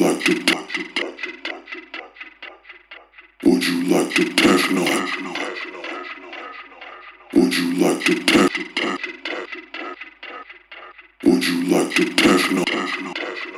like to touch it, touch it, touch it, touch it, touch it, touch it? Would you like to techno? Would you like to techno? Would you like to techno?